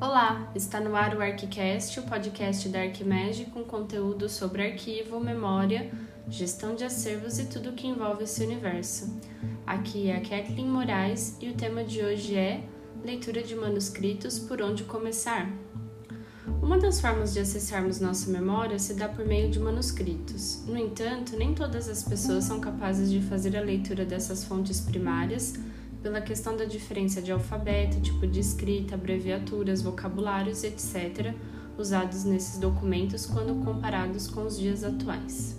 Olá, está no ar o ArchiCast, o podcast da Arquimeg com conteúdo sobre arquivo, memória, gestão de acervos e tudo que envolve esse universo. Aqui é a Kathleen Moraes e o tema de hoje é leitura de manuscritos por onde começar. Uma das formas de acessarmos nossa memória se dá por meio de manuscritos. No entanto, nem todas as pessoas são capazes de fazer a leitura dessas fontes primárias pela questão da diferença de alfabeto, tipo de escrita, abreviaturas, vocabulários, etc., usados nesses documentos quando comparados com os dias atuais.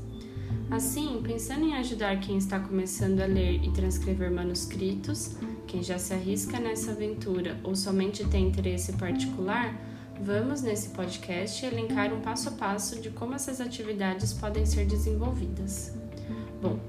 Assim, pensando em ajudar quem está começando a ler e transcrever manuscritos, quem já se arrisca nessa aventura ou somente tem interesse particular, vamos nesse podcast elencar um passo a passo de como essas atividades podem ser desenvolvidas. Bom,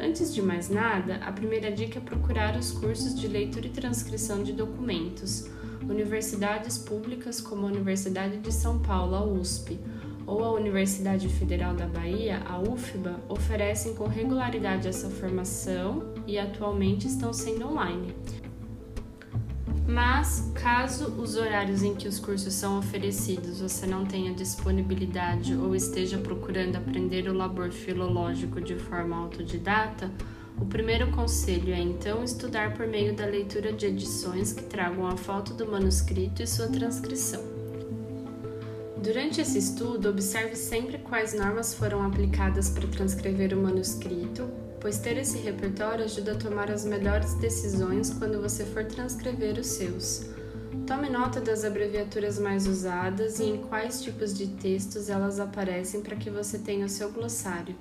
Antes de mais nada, a primeira dica é procurar os cursos de leitura e transcrição de documentos. Universidades públicas como a Universidade de São Paulo, a USP, ou a Universidade Federal da Bahia, a UFBA, oferecem com regularidade essa formação e atualmente estão sendo online. Mas, caso os horários em que os cursos são oferecidos você não tenha disponibilidade ou esteja procurando aprender o labor filológico de forma autodidata, o primeiro conselho é então estudar por meio da leitura de edições que tragam a foto do manuscrito e sua transcrição. Durante esse estudo, observe sempre quais normas foram aplicadas para transcrever o manuscrito, pois ter esse repertório ajuda a tomar as melhores decisões quando você for transcrever os seus. Tome nota das abreviaturas mais usadas e em quais tipos de textos elas aparecem para que você tenha o seu glossário.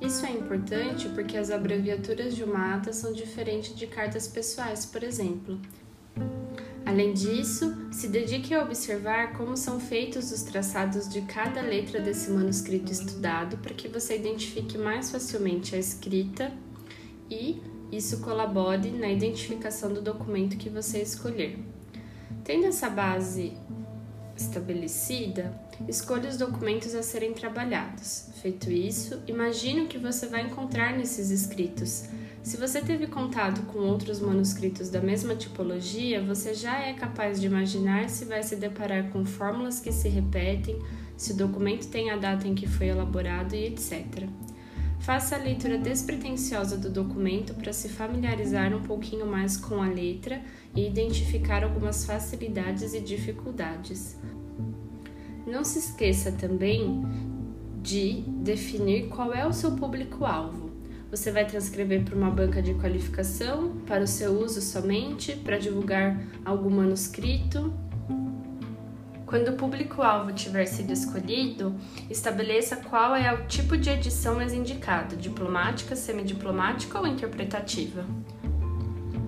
Isso é importante porque as abreviaturas de uma ata são diferentes de cartas pessoais, por exemplo. Além disso, se dedique a observar como são feitos os traçados de cada letra desse manuscrito estudado para que você identifique mais facilmente a escrita e isso colabore na identificação do documento que você escolher. Tendo essa base estabelecida, escolha os documentos a serem trabalhados. Feito isso, imagine o que você vai encontrar nesses escritos se você teve contato com outros manuscritos da mesma tipologia, você já é capaz de imaginar se vai se deparar com fórmulas que se repetem, se o documento tem a data em que foi elaborado e etc. Faça a leitura despretensiosa do documento para se familiarizar um pouquinho mais com a letra e identificar algumas facilidades e dificuldades. Não se esqueça também de definir qual é o seu público-alvo. Você vai transcrever para uma banca de qualificação, para o seu uso somente, para divulgar algum manuscrito. Quando o público-alvo tiver sido escolhido, estabeleça qual é o tipo de edição mais indicado: diplomática, semidiplomática ou interpretativa.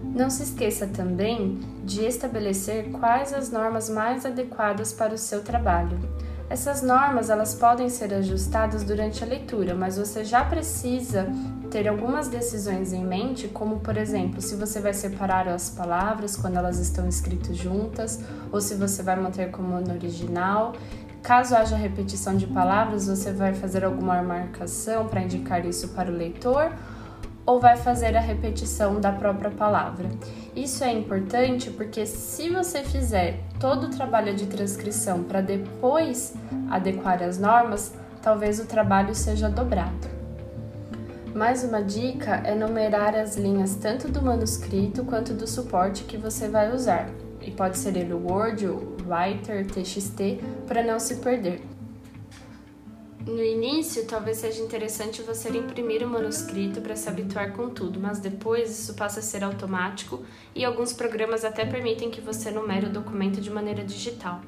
Não se esqueça também de estabelecer quais as normas mais adequadas para o seu trabalho. Essas normas elas podem ser ajustadas durante a leitura, mas você já precisa ter algumas decisões em mente, como por exemplo, se você vai separar as palavras quando elas estão escritas juntas, ou se você vai manter como no original. Caso haja repetição de palavras, você vai fazer alguma marcação para indicar isso para o leitor, ou vai fazer a repetição da própria palavra. Isso é importante porque se você fizer todo o trabalho de transcrição para depois adequar as normas, talvez o trabalho seja dobrado. Mais uma dica é numerar as linhas tanto do manuscrito quanto do suporte que você vai usar, e pode ser ele o Word, o Writer, TXT, para não se perder. No início, talvez seja interessante você imprimir o manuscrito para se habituar com tudo, mas depois isso passa a ser automático e alguns programas até permitem que você numere o documento de maneira digital.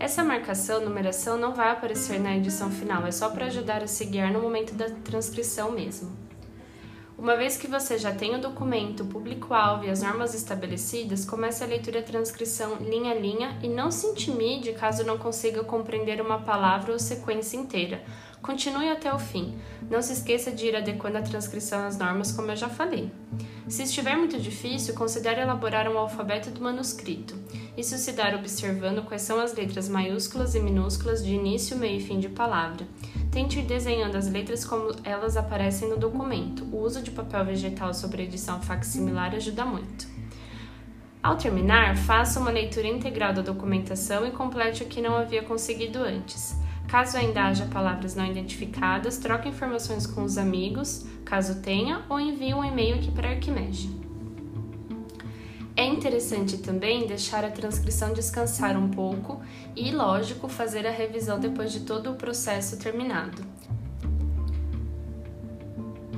Essa marcação, numeração, não vai aparecer na edição final, é só para ajudar a se guiar no momento da transcrição mesmo. Uma vez que você já tem o documento, o público-alvo e as normas estabelecidas, comece a leitura e a transcrição linha a linha e não se intimide caso não consiga compreender uma palavra ou sequência inteira. Continue até o fim. Não se esqueça de ir adequando a transcrição às normas, como eu já falei. Se estiver muito difícil, considere elaborar um alfabeto do manuscrito. Isso se dá observando quais são as letras maiúsculas e minúsculas de início, meio e fim de palavra. Tente ir desenhando as letras como elas aparecem no documento. O uso de papel vegetal sobre edição facsimilar ajuda muito. Ao terminar, faça uma leitura integral da documentação e complete o que não havia conseguido antes. Caso ainda haja palavras não identificadas, troque informações com os amigos, caso tenha, ou envie um e-mail aqui para a Arquimedes. É interessante também deixar a transcrição descansar um pouco e, lógico, fazer a revisão depois de todo o processo terminado.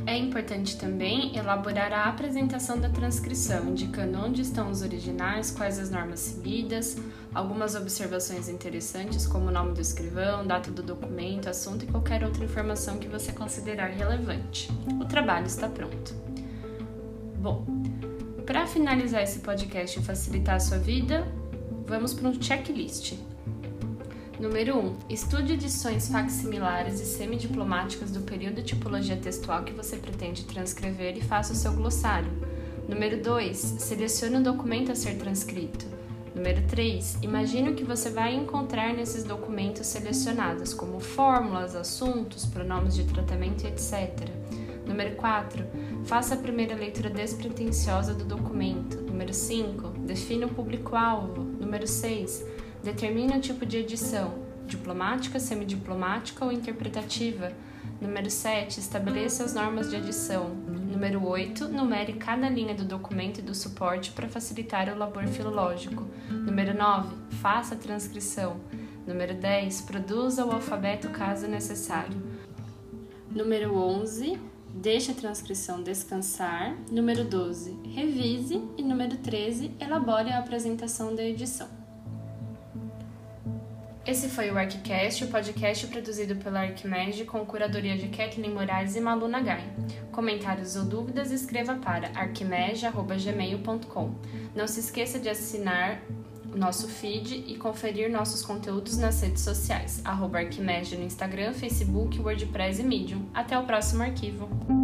É importante também elaborar a apresentação da transcrição, indicando onde estão os originais, quais as normas seguidas, algumas observações interessantes, como o nome do escrivão, data do documento, assunto e qualquer outra informação que você considerar relevante. O trabalho está pronto. Bom, para finalizar esse podcast e facilitar a sua vida, vamos para um checklist. Número 1. Estude edições facsimilares e semidiplomáticas do período tipologia textual que você pretende transcrever e faça o seu glossário. Número 2. Selecione o documento a ser transcrito. Número 3. Imagine o que você vai encontrar nesses documentos selecionados, como fórmulas, assuntos, pronomes de tratamento, etc. Número 4. Faça a primeira leitura despretensiosa do documento. Número 5. Defina o público-alvo. Número 6 Determine o tipo de edição, diplomática, semidiplomática ou interpretativa. Número 7. Estabeleça as normas de edição. Número 8. Numere cada linha do documento e do suporte para facilitar o labor filológico. Número 9. Faça a transcrição. Número 10. Produza o alfabeto caso necessário. Número 11. Deixe a transcrição descansar. Número 12. Revise. E número 13. Elabore a apresentação da edição. Esse foi o ArcCast, o podcast produzido pela Arquimedes com curadoria de Kathleen Moraes e Malu Nagai. Comentários ou dúvidas, escreva para arquimedes.gmail.com. Não se esqueça de assinar nosso feed e conferir nossos conteúdos nas redes sociais, arroba Arquimedes no Instagram, Facebook, WordPress e Medium. Até o próximo arquivo!